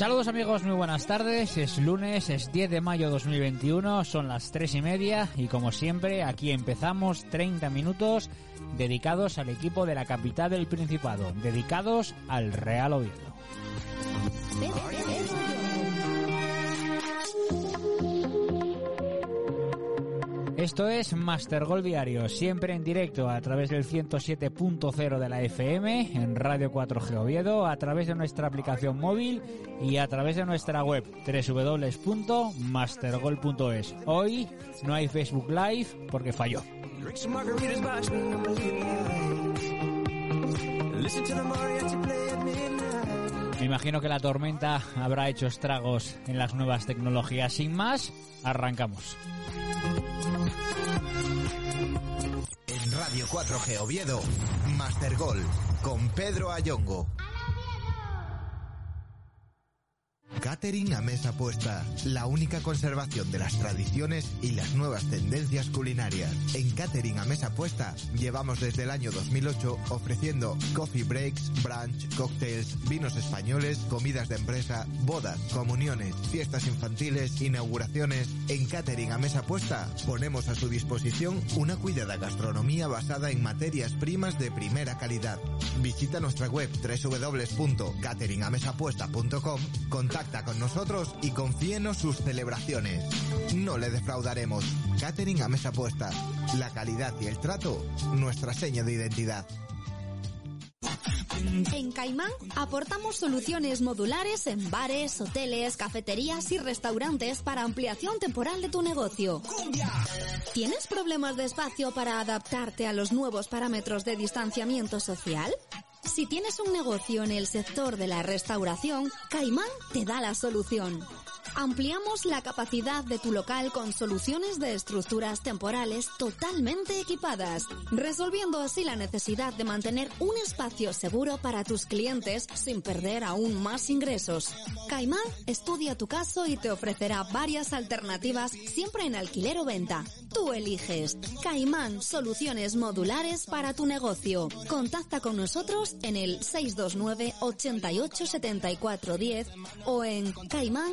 Saludos amigos, muy buenas tardes. Es lunes, es 10 de mayo 2021, son las 3 y media y como siempre aquí empezamos 30 minutos dedicados al equipo de la capital del Principado, dedicados al Real Oviedo. Esto es Master Gol Diario, siempre en directo a través del 107.0 de la FM, en Radio 4G Oviedo, a través de nuestra aplicación móvil y a través de nuestra web www.mastergol.es. Hoy no hay Facebook Live porque falló. Me imagino que la tormenta habrá hecho estragos en las nuevas tecnologías. Sin más, arrancamos. En Radio 4G Oviedo, Master Gol, con Pedro Ayongo. Catering a mesa puesta, la única conservación de las tradiciones y las nuevas tendencias culinarias. En Catering a mesa puesta llevamos desde el año 2008 ofreciendo coffee breaks, brunch, cocktails, vinos españoles, comidas de empresa, bodas, comuniones, fiestas infantiles, inauguraciones. En Catering a mesa puesta ponemos a su disposición una cuidada gastronomía basada en materias primas de primera calidad. Visita nuestra web www.cateringamesapuesta.com, contacta con nosotros y confíenos sus celebraciones. No le defraudaremos. Catering a mesa puesta. La calidad y el trato, nuestra seña de identidad. En Caimán aportamos soluciones modulares en bares, hoteles, cafeterías y restaurantes para ampliación temporal de tu negocio. ¿Tienes problemas de espacio para adaptarte a los nuevos parámetros de distanciamiento social? Si tienes un negocio en el sector de la restauración, Caimán te da la solución. Ampliamos la capacidad de tu local con soluciones de estructuras temporales totalmente equipadas, resolviendo así la necesidad de mantener un espacio seguro para tus clientes sin perder aún más ingresos. Caimán estudia tu caso y te ofrecerá varias alternativas siempre en alquiler o venta. Tú eliges. Caimán, soluciones modulares para tu negocio. Contacta con nosotros en el 629 88 74 10 o en caimán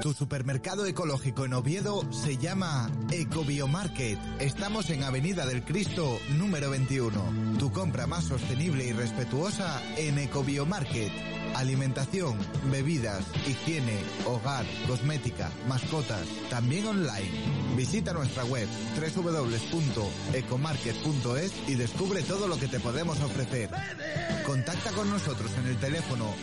Tu supermercado ecológico en Oviedo se llama Ecobiomarket. Estamos en Avenida del Cristo número 21. Tu compra más sostenible y respetuosa en Ecobiomarket. Alimentación, bebidas, higiene, hogar, cosmética, mascotas, también online. Visita nuestra web www.ecomarket.es y descubre todo lo que te podemos ofrecer. Contacta con nosotros en el teléfono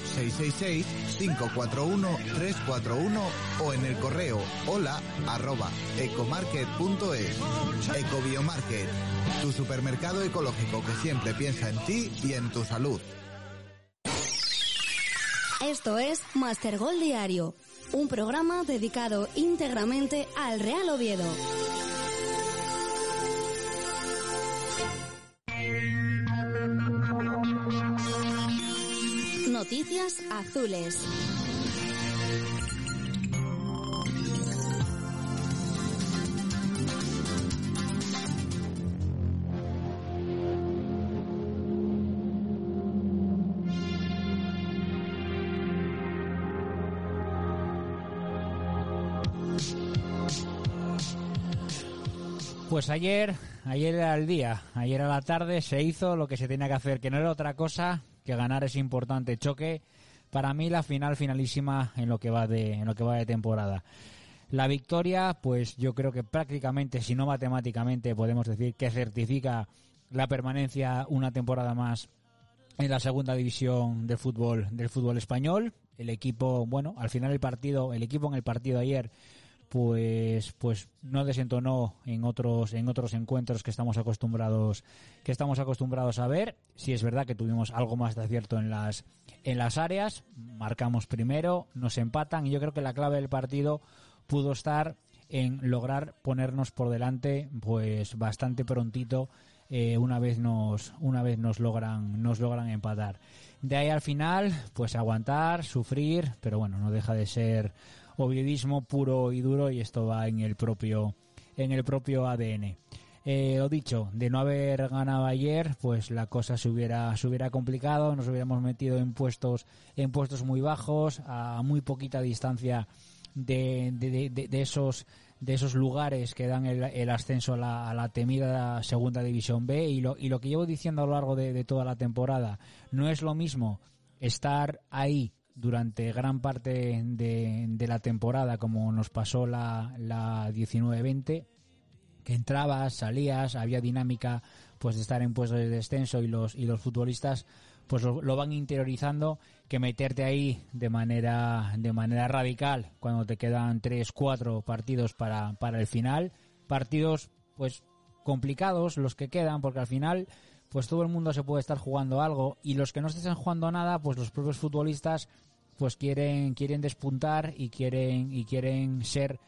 666-541-341 o en el correo hola arroba ecomarket.es. Ecobiomarket, tu supermercado ecológico que siempre piensa en ti y en tu salud. Esto es Master Gol Diario, un programa dedicado íntegramente al Real Oviedo. Noticias azules. Pues ayer, ayer el día, ayer a la tarde se hizo lo que se tenía que hacer, que no era otra cosa que ganar ese importante choque. Para mí la final finalísima en lo que va de, en lo que va de temporada. La victoria, pues yo creo que prácticamente, si no matemáticamente, podemos decir que certifica la permanencia una temporada más en la segunda división del fútbol del fútbol español. El equipo, bueno, al final el partido, el equipo en el partido ayer pues pues no desentonó en otros en otros encuentros que estamos acostumbrados que estamos acostumbrados a ver. Si es verdad que tuvimos algo más de acierto en las en las áreas. Marcamos primero nos empatan y yo creo que la clave del partido pudo estar en lograr ponernos por delante pues bastante prontito eh, una vez nos una vez nos logran nos logran empatar. De ahí al final pues aguantar sufrir pero bueno no deja de ser oviedismo puro y duro y esto va en el propio en el propio ADN. Eh, lo dicho, de no haber ganado ayer, pues la cosa se hubiera, se hubiera complicado, nos hubiéramos metido en puestos, en puestos muy bajos, a muy poquita distancia de, de, esos de esos lugares que dan el, ascenso a la, a la, temida segunda división B y lo, y lo que llevo diciendo a lo largo de toda la temporada no es lo mismo estar ahí durante gran parte de, la temporada, como nos pasó la, la 19-20, que entrabas, salías, había dinámica pues de estar en puestos de descenso y los y los futbolistas pues lo, van interiorizando que meterte ahí de manera de manera radical cuando te quedan tres cuatro partidos para, para el final. Partidos pues complicados los que quedan porque al final pues todo el mundo se puede estar jugando algo y los que no estén jugando nada pues los propios futbolistas pues quieren quieren despuntar y quieren y quieren ser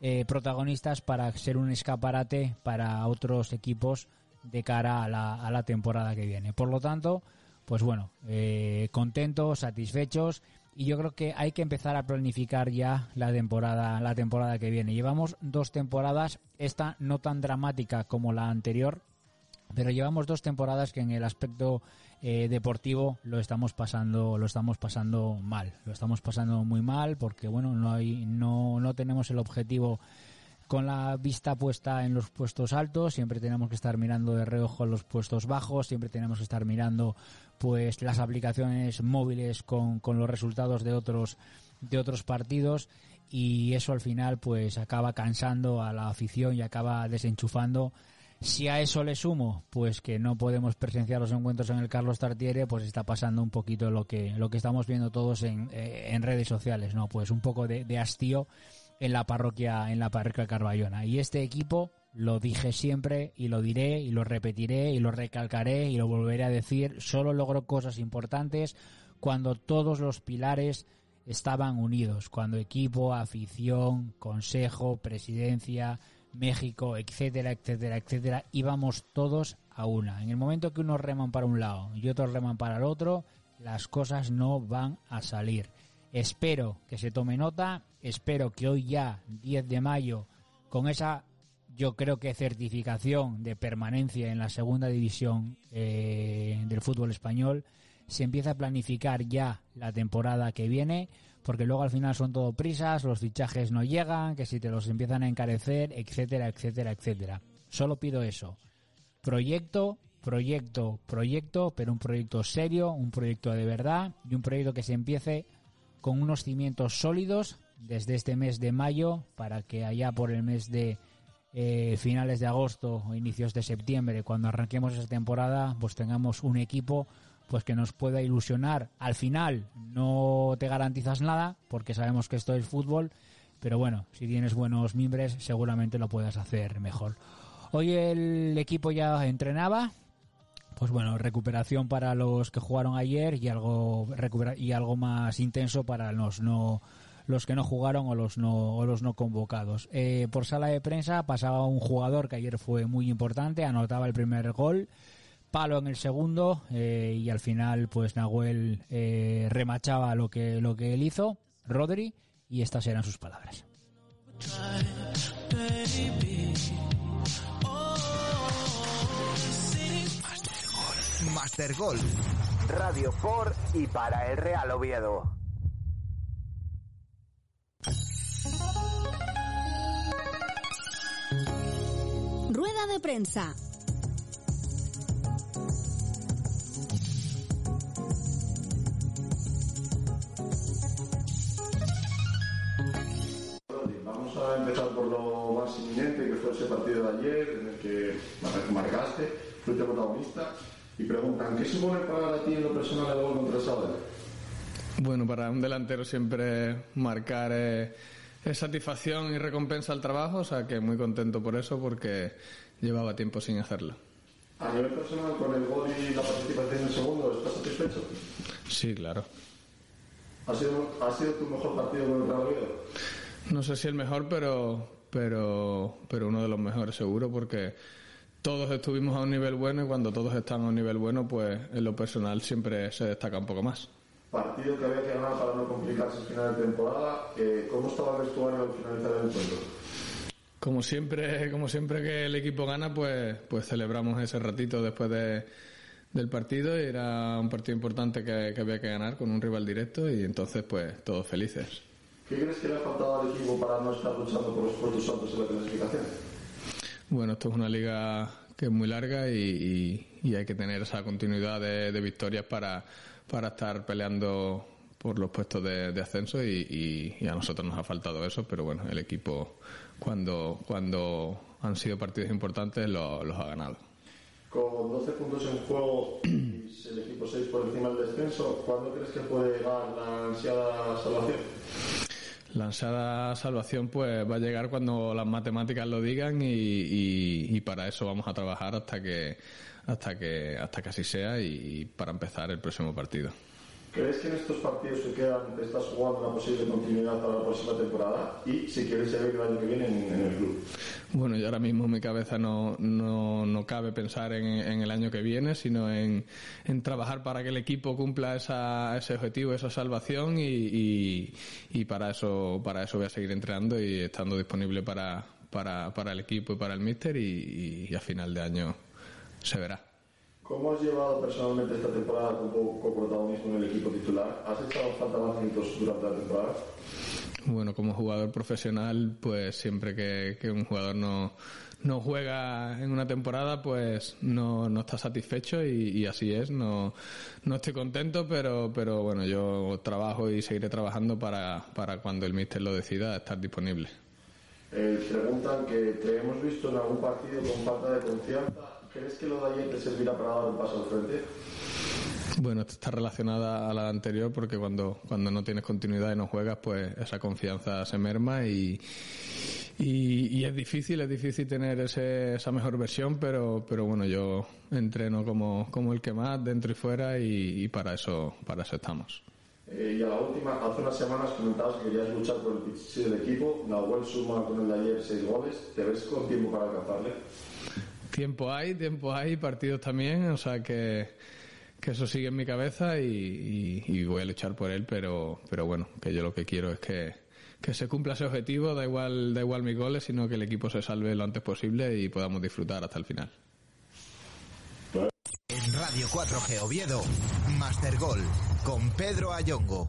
eh, protagonistas para ser un escaparate para otros equipos de cara a la, a la temporada que viene. Por lo tanto, pues bueno, eh, contentos, satisfechos y yo creo que hay que empezar a planificar ya la temporada la temporada que viene. Llevamos dos temporadas, esta no tan dramática como la anterior, pero llevamos dos temporadas que en el aspecto eh, deportivo lo estamos pasando lo estamos pasando mal. Lo estamos pasando muy mal porque bueno no hay no no tenemos el objetivo con la vista puesta en los puestos altos, siempre tenemos que estar mirando de reojo los puestos bajos, siempre tenemos que estar mirando pues las aplicaciones móviles con, con los resultados de otros de otros partidos. Y eso al final pues acaba cansando a la afición y acaba desenchufando si a eso le sumo, pues que no podemos presenciar los encuentros en el Carlos Tartiere, pues está pasando un poquito lo que, lo que estamos viendo todos en, eh, en redes sociales, ¿no? Pues un poco de, de, hastío en la parroquia, en la parroquia Carballona. Y este equipo, lo dije siempre y lo diré y lo repetiré y lo recalcaré y lo volveré a decir, solo logró cosas importantes cuando todos los pilares estaban unidos, cuando equipo, afición, consejo, presidencia, México, etcétera, etcétera, etcétera, íbamos todos a una. En el momento que unos reman para un lado y otros reman para el otro, las cosas no van a salir. Espero que se tome nota, espero que hoy ya, 10 de mayo, con esa, yo creo que certificación de permanencia en la segunda división eh, del fútbol español, se empiece a planificar ya la temporada que viene porque luego al final son todo prisas, los fichajes no llegan, que si te los empiezan a encarecer, etcétera, etcétera, etcétera. Solo pido eso. Proyecto, proyecto, proyecto, pero un proyecto serio, un proyecto de verdad y un proyecto que se empiece con unos cimientos sólidos desde este mes de mayo para que allá por el mes de eh, finales de agosto o inicios de septiembre, cuando arranquemos esa temporada, pues tengamos un equipo pues que nos pueda ilusionar. Al final no te garantizas nada, porque sabemos que esto es fútbol, pero bueno, si tienes buenos miembros seguramente lo puedas hacer mejor. Hoy el equipo ya entrenaba, pues bueno, recuperación para los que jugaron ayer y algo y algo más intenso para los no los que no jugaron o los no o los no convocados. Eh, por sala de prensa pasaba un jugador que ayer fue muy importante, anotaba el primer gol, palo en el segundo eh, y al final pues Nahuel eh, remachaba lo que lo que él hizo, Rodri y estas eran sus palabras. Master Golf. Radio por y para el Real Oviedo. Rueda de prensa. Protagonista. Y preguntan, ¿qué supone para ti en lo personal el gol contra Sabadell? Bueno, para un delantero siempre marcar es, satisfacción y recompensa al trabajo, o sea que muy contento por eso porque llevaba tiempo sin hacerlo. A nivel personal, con el gol y la participación en el segundo, ¿estás satisfecho? Sí, claro. ¿Ha sido, ¿Ha sido tu mejor partido con el Real No sé si el mejor, pero, pero, pero uno de los mejores seguro porque todos estuvimos a un nivel bueno y cuando todos están a un nivel bueno, pues en lo personal siempre se destaca un poco más. Partido que había que ganar para no complicarse el final de temporada. Eh, ¿Cómo estaba el vestuario al finalizar el encuentro? Como siempre, como siempre que el equipo gana, pues, pues celebramos ese ratito después de, del partido y era un partido importante que, que había que ganar con un rival directo y entonces pues todos felices. ¿Qué crees que le ha faltado al equipo para no estar luchando por los puestos altos en la clasificación? Bueno, esto es una liga que es muy larga y, hay que tener esa continuidad de, victorias para, para estar peleando por los puestos de, ascenso y, a nosotros nos ha faltado eso, pero bueno, el equipo cuando, cuando han sido partidos importantes los ha ganado. Con 12 puntos en juego y el equipo 6 por encima del descenso, ¿cuándo crees que puede llegar la ansiada salvación? La ansiada salvación pues va a llegar cuando las matemáticas lo digan y, para eso vamos a trabajar hasta que hasta que hasta que así sea y para empezar el próximo partido. ¿Crees que en estos partidos que quedan te estás jugando una posible continuidad para la próxima temporada? Y si quieres seguir el año que viene en, el club. Bueno, yo ahora mismo mi cabeza no, no, no cabe pensar en, en, el año que viene, sino en, en trabajar para que el equipo cumpla esa, ese objetivo, esa salvación y, y, para eso para eso voy a seguir entrenando y estando disponible para, para, para el equipo y para el míster y a final de año se verá. ¿Cómo has llevado personalmente esta temporada con poco protagonismo en el equipo titular? ¿Has echado falta más minutos durante la temporada? Bueno, como jugador profesional, pues siempre que, un jugador no, no juega en una temporada, pues no, no está satisfecho y, así es. No, no estoy contento, pero, pero bueno, yo trabajo y seguiré trabajando para, para cuando el míster lo decida estar disponible. Eh, preguntan que te hemos visto en algún partido con falta de confianza ¿Crees que lo de ayer te servirá para dar un paso al frente? Bueno, está relacionada a la anterior porque cuando, cuando no tienes continuidad y no juegas, pues esa confianza se merma y, y, es difícil, es difícil tener ese, esa mejor versión, pero, pero bueno, yo entreno como, como el que más, dentro y fuera, y, para eso, para eso estamos. Eh, y a la última, hace unas semanas comentabas que querías luchar por el pichichi del equipo. Nahuel suma con el de ayer seis goles. ¿Te ves con tiempo para alcanzarle? Tiempo hay, tiempo hay, partidos también, o sea que, que eso sigue en mi cabeza y, voy a luchar por él, pero, pero bueno, que yo lo que quiero es que, que se cumpla ese objetivo, da igual, da igual mis goles, sino que el equipo se salve lo antes posible y podamos disfrutar hasta el final. En Radio 4G Oviedo, Master Gol, con Pedro Ayongo.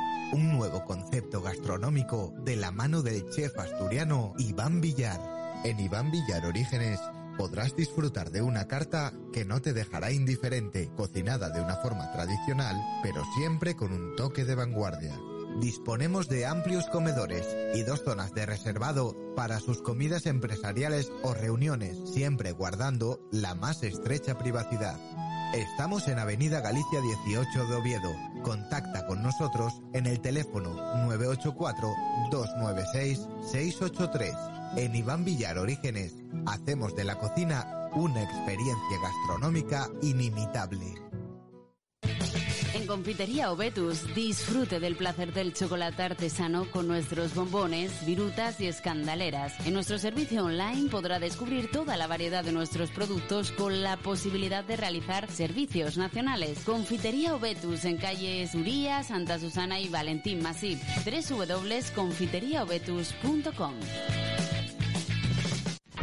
un nuevo concepto gastronómico de la mano del chef asturiano Iván Villar. En Iván Villar Orígenes podrás disfrutar de una carta que no te dejará indiferente, cocinada de una forma tradicional, pero siempre con un toque de vanguardia. Disponemos de amplios comedores y dos zonas de reservado para sus comidas empresariales o reuniones, siempre guardando la más estrecha privacidad. Estamos en Avenida Galicia 18 de Oviedo. Contacta con nosotros en el teléfono 984-296-683. En Iván Villar Orígenes, hacemos de la cocina una experiencia gastronómica inimitable. En Confitería Obetus, disfrute del placer del chocolate artesano con nuestros bombones, virutas y escandaleras. En nuestro servicio online podrá descubrir toda la variedad de nuestros productos con la posibilidad de realizar servicios nacionales. Confitería Obetus en calle Uría, Santa Susana y Valentín Masip. www.confiteriaobetus.com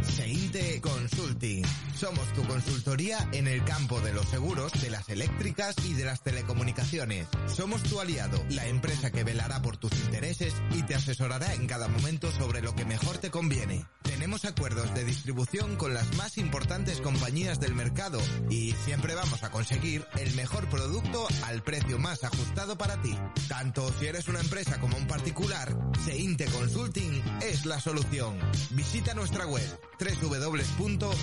Seinte Consulting. Somos tu consultoría en el campo de los seguros, de las eléctricas y de las telecomunicaciones. Somos tu aliado, la empresa que velará por tus intereses y te asesorará en cada momento sobre lo que mejor te conviene. Tenemos acuerdos de distribución con las más importantes compañías del mercado y siempre vamos a conseguir el mejor producto al precio más ajustado para ti. Tanto si eres una empresa como un particular, Seinte Consulting es la solución. Visita nuestra web www.seinte.es,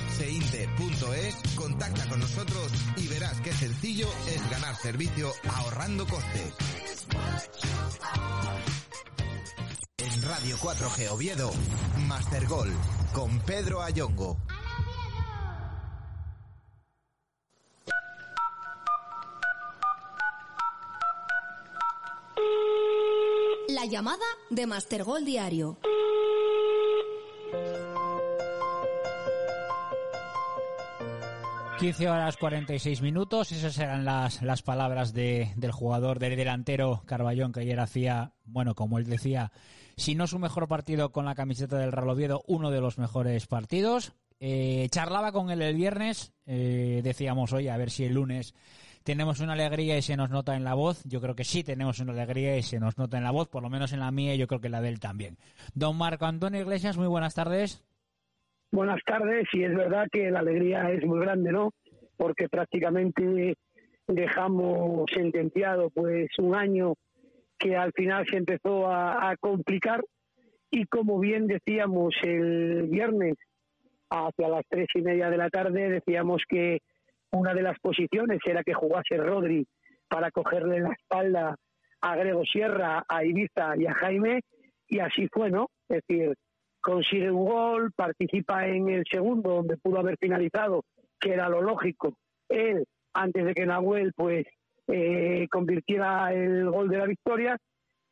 contacta con nosotros y verás qué sencillo es ganar servicio ahorrando costes. En Radio 4G Oviedo, Master Gol, con Pedro Ayongo. La llamada de Mastergol Diario. ...15 horas 46 minutos, esas eran las, las palabras de, del jugador, del delantero Carballón, que ayer hacía, bueno, como él decía, si no su mejor partido con la camiseta del Real Oviedo, uno de los mejores partidos. Eh, charlaba con él el viernes, eh, decíamos, oye, a ver si el lunes tenemos una alegría y se nos nota en la voz. Yo creo que sí tenemos una alegría y se nos nota en la voz, por lo menos en la mía y yo creo que en la de él también. Don Marco Antonio Iglesias, muy buenas tardes. Buenas tardes, y es verdad que la alegría es muy grande, ¿no? Porque prácticamente dejamos sentenciado pues un año que al final se empezó a, complicar y como bien decíamos el viernes hacia las tres y media de la tarde decíamos que una de las posiciones era que jugase Rodri para cogerle la espalda a Grego Sierra, a Ibiza y a Jaime, y así fue, ¿no? Es decir, consigue un gol, participa en el segundo, donde pudo haber finalizado, que era lo lógico. Él, antes de que Nahuel, pues, eh, convirtiera el gol de la victoria.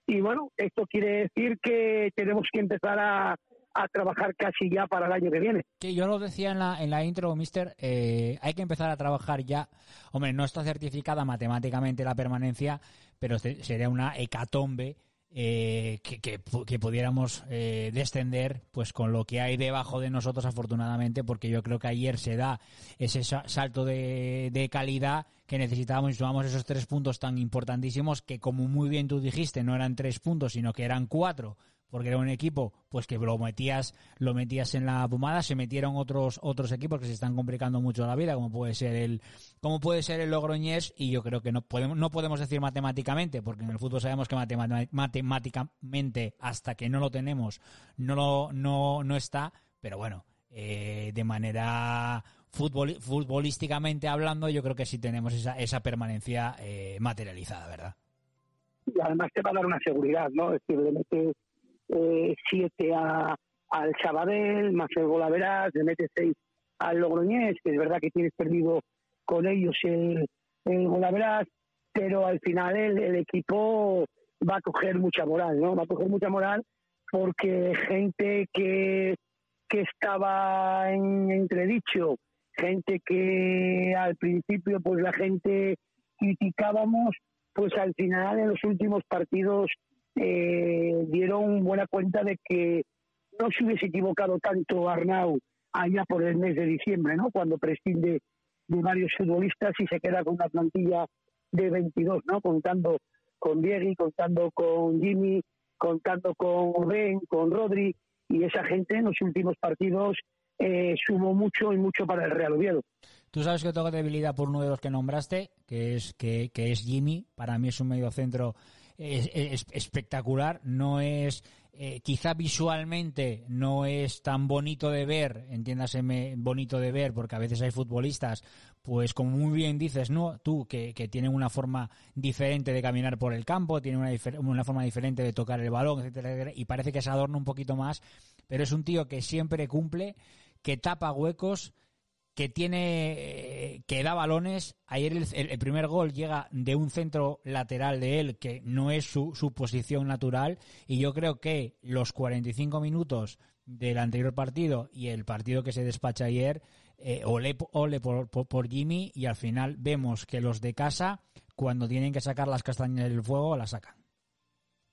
Y bueno, esto quiere decir que tenemos que empezar a, a trabajar casi ya para el año que viene. Sí, yo lo decía en la, en la intro, mister, eh, hay que empezar a trabajar ya. Hombre, no está certificada matemáticamente la permanencia, pero sería una hecatombe eh, que, que, que, pudiéramos eh, descender pues con lo que hay debajo de nosotros afortunadamente porque yo creo que ayer se da ese salto de, de calidad que necesitábamos y sumamos esos tres puntos tan importantísimos que como muy bien tú dijiste no eran tres puntos sino que eran cuatro porque era un equipo pues que lo metías lo metías en la pomada se metieron otros otros equipos que se están complicando mucho la vida como puede ser el como puede ser el Logroñés y yo creo que no podemos no podemos decir matemáticamente porque en el fútbol sabemos que matemáticamente hasta que no lo tenemos no lo, no no está pero bueno eh, de manera futbol, futbolísticamente hablando yo creo que sí tenemos esa esa permanencia eh, materializada verdad y además te va a dar una seguridad no es metes eh, siete a, al Sabadell, más el Golaveras, le mete seis al Logroñés, que es verdad que tienes perdido con ellos el, el Golaveras, pero al final el, el, equipo va a coger mucha moral, ¿no? Va a coger mucha moral porque gente que, que estaba en entredicho, gente que al principio pues la gente criticábamos, pues al final en los últimos partidos eh, dieron buena cuenta de que no se hubiese equivocado tanto Arnau allá por el mes de diciembre, ¿no? Cuando prescinde de varios futbolistas y se queda con una plantilla de 22, ¿no? Contando con Diego, contando con Jimmy, contando con Ben, con Rodri y esa gente en los últimos partidos eh, sumó mucho y mucho para el Real Oviedo. Tú sabes que tengo debilidad por uno de los que nombraste, que es que, que es Jimmy. Para mí es un mediocentro es, espectacular. No es, eh, quizá visualmente no es tan bonito de ver, entiéndaseme bonito de ver, porque a veces hay futbolistas, pues como muy bien dices, ¿no? Tú, que, que tienen una forma diferente de caminar por el campo, tienen una, una forma diferente de tocar el balón, etcétera, y parece que se adorna un poquito más, pero es un tío que siempre cumple, que tapa huecos, que tiene que da balones. Ayer el, primer gol llega de un centro lateral de él que no es su, su posición natural y yo creo que los 45 minutos del anterior partido y el partido que se despacha ayer eh, ole, ole por, por, Jimmy y al final vemos que los de casa cuando tienen que sacar las castañas del fuego las sacan.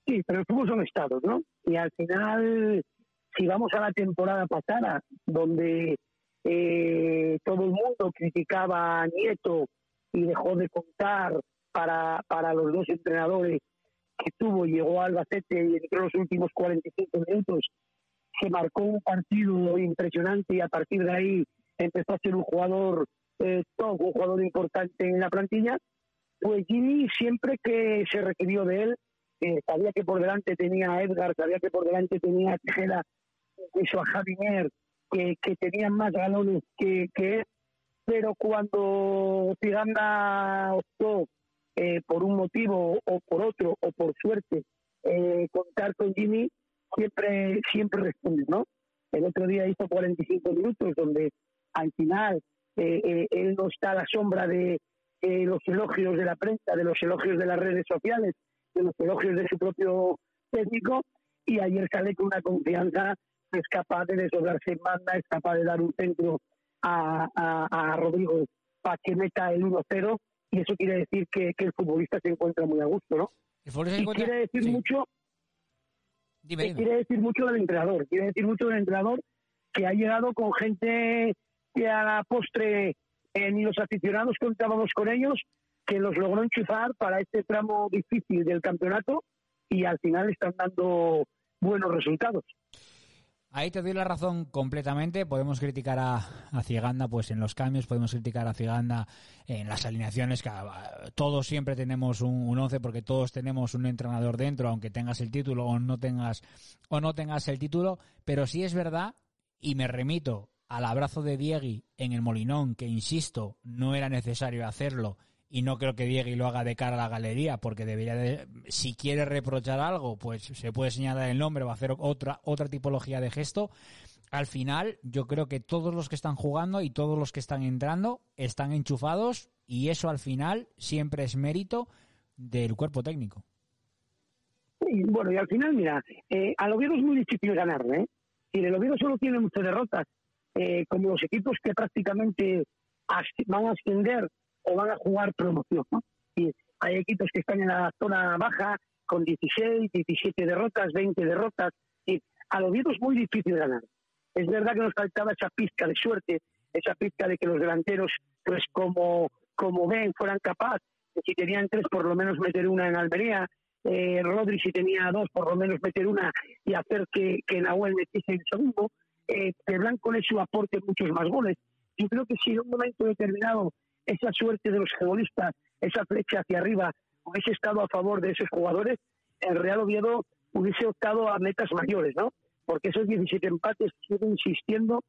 Sí, pero el fútbol son estados, ¿no? Y al final, si vamos a la temporada pasada, donde eh, todo el mundo criticaba a Nieto y dejó de contar para, para los dos entrenadores que tuvo, llegó a Albacete y entre los últimos 45 minutos se marcó un partido impresionante y a partir de ahí empezó a ser un jugador eh, top, un jugador importante en la plantilla, pues Jimmy siempre que se requirió de él, eh, sabía que por delante tenía a Edgar, sabía que por delante tenía a Tejera, incluso a Javier, que, tenían más galones que, que pero cuando Tiganda optó eh, por un motivo o por otro o por suerte eh, contar con Jimmy, siempre siempre responde, ¿no? El otro día hizo 45 minutos donde al final eh, él no está a la sombra de los elogios de la prensa, de los elogios de las redes sociales, de los elogios de su propio técnico y ayer sale con una confianza es capaz de desdoblarse en banda, es capaz de dar un centro a, a, Rodrigo para que meta el 1-0 y eso quiere decir que, el futbolista se encuentra muy a gusto, ¿no? Y quiere decir mucho quiere decir mucho del entrenador, quiere decir mucho del entrenador que ha llegado con gente que a la postre eh, ni los aficionados contábamos con ellos, que los logró enchufar para este tramo difícil del campeonato y al final están dando buenos resultados. Ahí te doy la razón completamente. Podemos criticar a, a pues en los cambios, podemos criticar a Ciganda en las alineaciones, que ah, todos siempre tenemos un, un once porque todos tenemos un entrenador dentro, aunque tengas el título o no tengas o no tengas el título, pero sí es verdad y me remito al abrazo de Diegui en el Molinón, que insisto, no era necesario hacerlo y no creo que Diego lo haga de cara a la galería, porque debería de, si quiere reprochar algo, pues se puede señalar el nombre o hacer otra, otra tipología de gesto. Al final, yo creo que todos los que están jugando y todos los que están entrando están enchufados y eso al final siempre es mérito del cuerpo técnico. Bueno, y al final, mira, eh, al Oviedo es muy difícil ganar, ¿eh? Y el Oviedo solo tiene muchas derrotas, eh, como los equipos que prácticamente van a ascender o van a jugar promoción. ¿no? Y hay equipos que están en la zona baja con 16, 17 derrotas, 20 derrotas. Y a Oviedo es muy difícil ganar. Es verdad que nos faltaba esa pizca de suerte, esa pizca de que los delanteros, pues como, como ven, fueran capaces, si tenían tres, por lo menos meter una en Almería. Eh, Rodri, si tenía dos, por lo menos meter una y hacer que, que Nahuel metiese el segundo. Eh, Blanco le su aporte muchos más goles. Yo creo que si en un momento determinado esa suerte de los futbolistas, esa flecha hacia arriba, hubiese estado a favor de esos jugadores, el Real Oviedo hubiese optado a metas mayores, ¿no? Porque esos 17 empates siguen insistiendo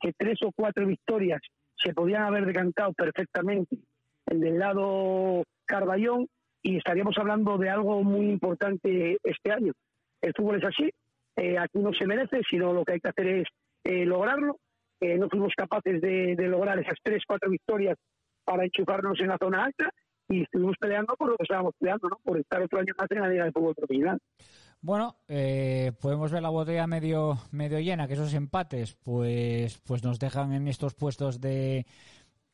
que tres o cuatro victorias se podían haber decantado perfectamente en del lado Carballón y estaríamos hablando de algo muy importante este año. El fútbol es así, eh, aquí no se merece, sino lo que hay que hacer es eh, lograrlo. Eh, no fuimos capaces de, de, lograr esas tres, cuatro victorias para enchufarnos en la zona alta y estuvimos peleando por lo que estábamos peleando, ¿no? Por estar otro año más en la Liga de Fútbol Profesional. Bueno, eh, podemos ver la botella medio medio llena, que esos empates pues pues nos dejan en estos puestos de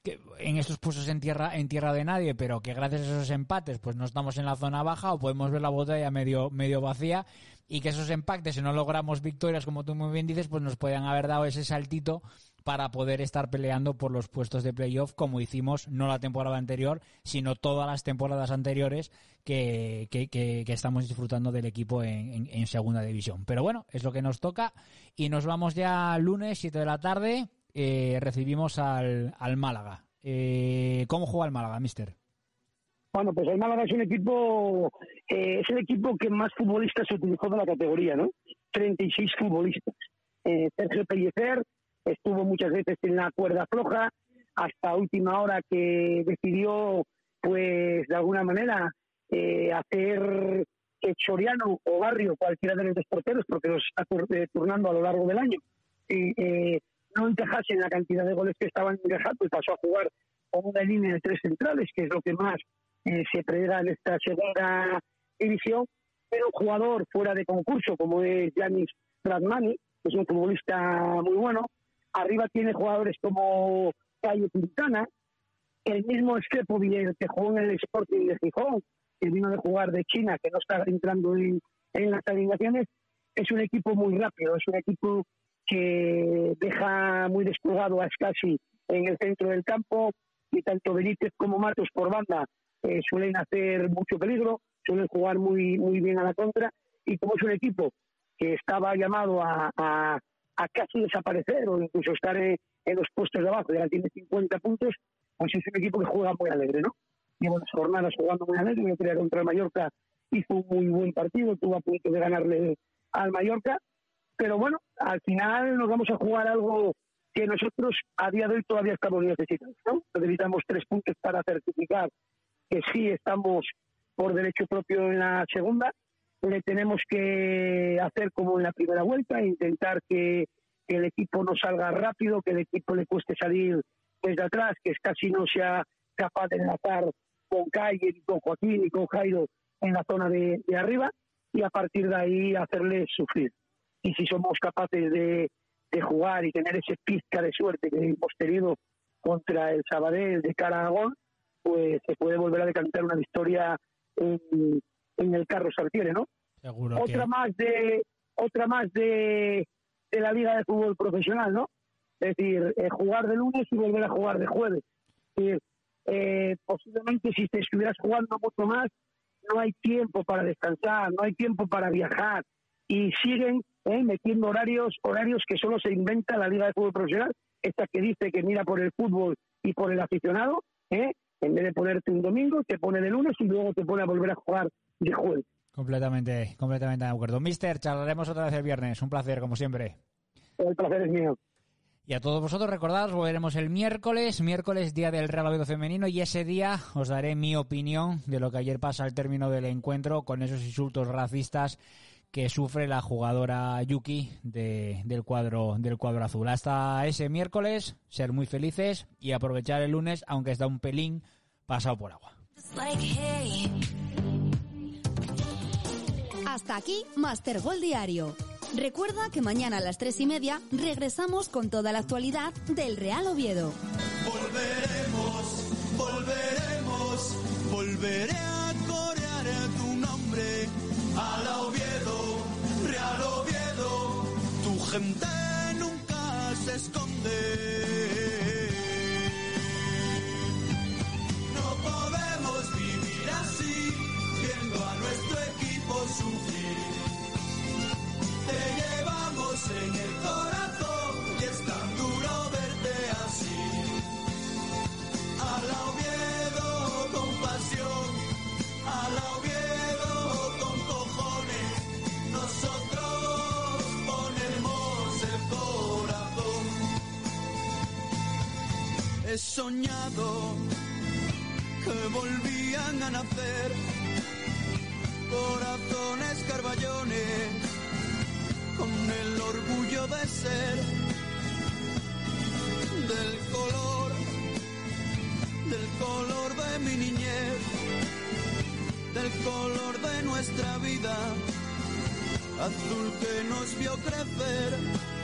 que en estos puestos en tierra en tierra de nadie, pero que gracias a esos empates pues no estamos en la zona baja o podemos ver la botella medio medio vacía y que esos empates si no logramos victorias como tú muy bien dices, pues nos puedan haber dado ese saltito para poder estar peleando por los puestos de playoff como hicimos no la temporada anterior, sino todas las temporadas anteriores que, que, estamos disfrutando del equipo en, segunda división. Pero bueno, es lo que nos toca y nos vamos ya lunes, 7 de la tarde, eh, recibimos al, al Málaga. Eh, ¿Cómo juega el Málaga, mister? Bueno, pues el Málaga es un equipo, eh, es el equipo que más futbolistas utilizó de la categoría, ¿no? 36 futbolistas. Eh, Sergio Pellicer, estuvo muchas veces en la cuerda floja hasta última hora que decidió, pues de alguna manera, eh, hacer que Soriano o Barrio, cualquiera de los dos porteros, porque los está eh, turnando a lo largo del año, eh, no encajase en la cantidad de goles que estaban encajando y pasó a jugar con una línea de tres centrales, que es lo que más eh, se prevea en esta segunda división, pero un jugador fuera de concurso como es Yanis que es un futbolista muy bueno, Arriba tiene jugadores como Calle Quintana, el mismo Esquepovic que jugó en el Sporting de Gijón, que vino de jugar de China, que no está entrando en, las alineaciones, es un equipo muy rápido, es un equipo que deja muy desplugado a Scassi en el centro del campo y tanto Benítez como Matos por banda eh, suelen hacer mucho peligro, suelen jugar muy muy bien a la contra y como es un equipo que estaba llamado a casi desaparecer o incluso estar en, los puestos de abajo, ya tiene 50 puntos, pues es un equipo que juega muy alegre, ¿no? Lleva las jornadas jugando muy alegre, yo creo contra el Mallorca hizo un muy buen partido, tuvo a punto de ganarle al Mallorca, pero bueno, al final nos vamos a jugar algo que nosotros a día de hoy todavía estamos necesitando, ¿no? Necesitamos tres puntos para certificar que sí estamos por derecho propio en la segunda, le tenemos que hacer como en la primera vuelta, intentar que, el equipo no salga rápido, que el equipo le cueste salir desde atrás, que casi no sea capaz de enlazar con Calle, ni con Joaquín, ni con Jairo en la zona de, arriba, y a partir de ahí hacerle sufrir. Y si somos capaces de, de jugar y tener ese pizca de suerte que hemos tenido contra el Sabadell de cara pues se puede volver a decantar una victoria en el carro Sartiere, ¿no? Seguro otra más de otra más de, de, la liga de fútbol profesional, ¿no? Es decir, eh, jugar de lunes y volver a jugar de jueves. Es decir, eh, posiblemente si te estuvieras jugando mucho más, no hay tiempo para descansar, no hay tiempo para viajar y siguen eh, metiendo horarios, horarios que solo se inventa la liga de fútbol profesional, esta que dice que mira por el fútbol y por el aficionado, ¿eh? en vez de ponerte un domingo, te pone de lunes y luego te pone a volver a jugar de. Completamente, completamente de acuerdo. Mister, charlaremos otra vez el viernes. Un placer, como siempre. El placer es mío. Y a todos vosotros recordados, volveremos el miércoles, miércoles día del Real Oviedo femenino y ese día os daré mi opinión de lo que ayer pasa al término del encuentro con esos insultos racistas que sufre la jugadora Yuki del cuadro del cuadro azul. Hasta ese miércoles, ser muy felices y aprovechar el lunes, aunque está un pelín pasado por agua. Hasta aquí Master Gol Diario. Recuerda que mañana a las tres y media regresamos con toda la actualidad del Real Oviedo. Volveremos, volveremos, volveré a corear tu nombre al Oviedo, Real Oviedo, tu gente nunca se esconde. He soñado que volvían a nacer corazones carballones, con el orgullo de ser del color, del color de mi niñez, del color de nuestra vida, azul que nos vio crecer.